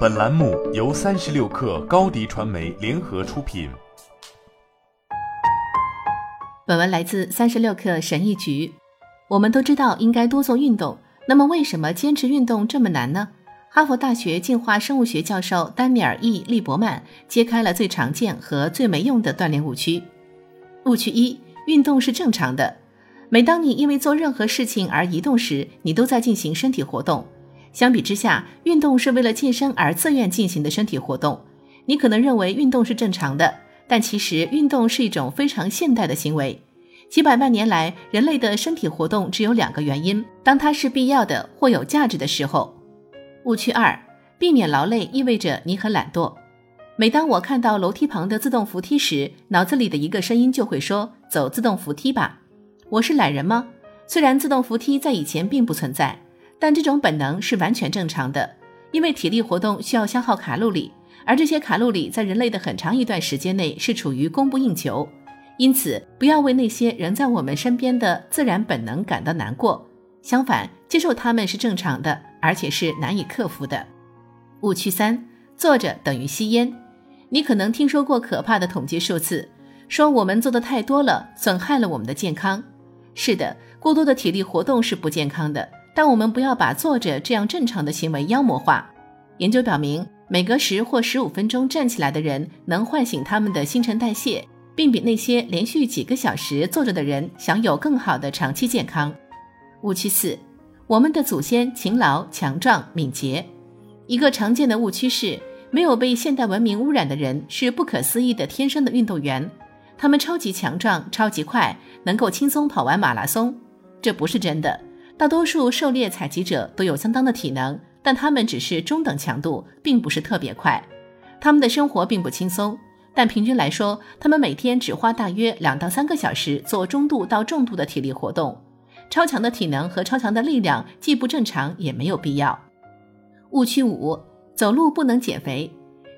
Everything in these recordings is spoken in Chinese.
本栏目由三十六氪高低传媒联合出品。本文来自三十六氪神译局。我们都知道应该多做运动，那么为什么坚持运动这么难呢？哈佛大学进化生物学教授丹尼尔 ·E· 利伯曼揭开了最常见和最没用的锻炼误区。误区一：运动是正常的。每当你因为做任何事情而移动时，你都在进行身体活动。相比之下，运动是为了健身而自愿进行的身体活动。你可能认为运动是正常的，但其实运动是一种非常现代的行为。几百万年来，人类的身体活动只有两个原因：当它是必要的或有价值的时候。误区二：避免劳累意味着你很懒惰。每当我看到楼梯旁的自动扶梯时，脑子里的一个声音就会说：“走自动扶梯吧。”我是懒人吗？虽然自动扶梯在以前并不存在，但这种本能是完全正常的，因为体力活动需要消耗卡路里，而这些卡路里在人类的很长一段时间内是处于供不应求。因此，不要为那些仍在我们身边的自然本能感到难过，相反，接受它们是正常的，而且是难以克服的。误区三：坐着等于吸烟。你可能听说过可怕的统计数字，说我们做的太多了，损害了我们的健康。是的，过多的体力活动是不健康的，但我们不要把坐着这样正常的行为妖魔化。研究表明，每隔十或十五分钟站起来的人能唤醒他们的新陈代谢，并比那些连续几个小时坐着的人享有更好的长期健康。误区四：我们的祖先勤劳、强壮、敏捷。一个常见的误区是，没有被现代文明污染的人是不可思议的天生的运动员。他们超级强壮、超级快，能够轻松跑完马拉松。这不是真的。大多数狩猎采集者都有相当的体能，但他们只是中等强度，并不是特别快。他们的生活并不轻松，但平均来说，他们每天只花大约两到三个小时做中度到重度的体力活动。超强的体能和超强的力量既不正常，也没有必要。误区五：走路不能减肥。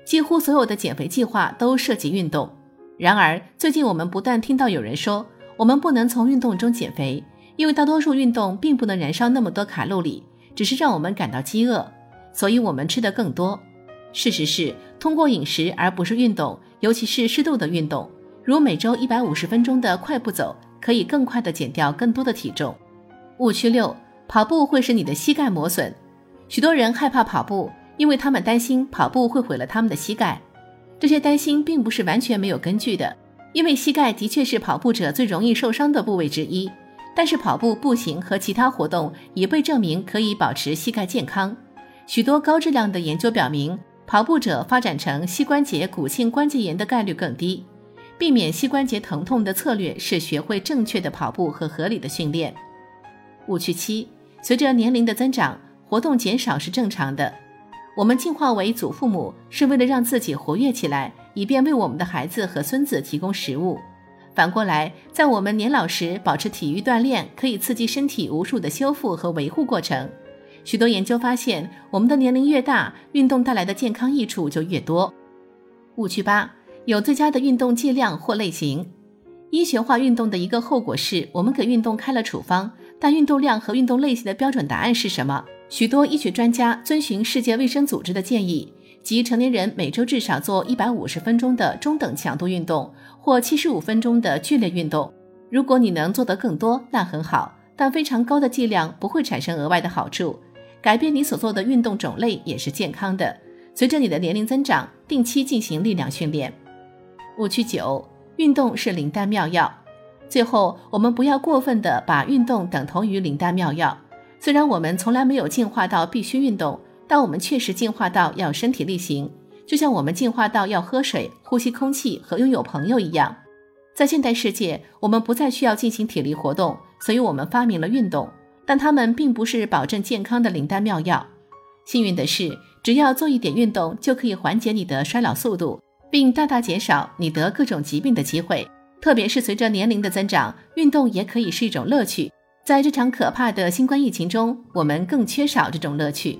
几乎所有的减肥计划都涉及运动。然而，最近我们不断听到有人说，我们不能从运动中减肥，因为大多数运动并不能燃烧那么多卡路里，只是让我们感到饥饿，所以我们吃得更多。事实是，通过饮食而不是运动，尤其是适度的运动，如每周一百五十分钟的快步走，可以更快的减掉更多的体重。误区六：跑步会使你的膝盖磨损。许多人害怕跑步，因为他们担心跑步会毁了他们的膝盖。这些担心并不是完全没有根据的，因为膝盖的确是跑步者最容易受伤的部位之一。但是跑步、步行和其他活动也被证明可以保持膝盖健康。许多高质量的研究表明，跑步者发展成膝关节骨性关节炎的概率更低。避免膝关节疼痛的策略是学会正确的跑步和合理的训练。误区七：随着年龄的增长，活动减少是正常的。我们进化为祖父母，是为了让自己活跃起来，以便为我们的孩子和孙子提供食物。反过来，在我们年老时，保持体育锻炼可以刺激身体无数的修复和维护过程。许多研究发现，我们的年龄越大，运动带来的健康益处就越多。误区八：有最佳的运动剂量或类型。医学化运动的一个后果是我们给运动开了处方，但运动量和运动类型的标准答案是什么？许多医学专家遵循世界卫生组织的建议，即成年人每周至少做一百五十分钟的中等强度运动，或七十五分钟的剧烈运动。如果你能做得更多，那很好，但非常高的剂量不会产生额外的好处。改变你所做的运动种类也是健康的。随着你的年龄增长，定期进行力量训练。误区九：运动是灵丹妙药。最后，我们不要过分的把运动等同于灵丹妙药。虽然我们从来没有进化到必须运动，但我们确实进化到要身体力行，就像我们进化到要喝水、呼吸空气和拥有朋友一样。在现代世界，我们不再需要进行体力活动，所以我们发明了运动，但它们并不是保证健康的灵丹妙药。幸运的是，只要做一点运动，就可以缓解你的衰老速度，并大大减少你得各种疾病的机会。特别是随着年龄的增长，运动也可以是一种乐趣。在这场可怕的新冠疫情中，我们更缺少这种乐趣。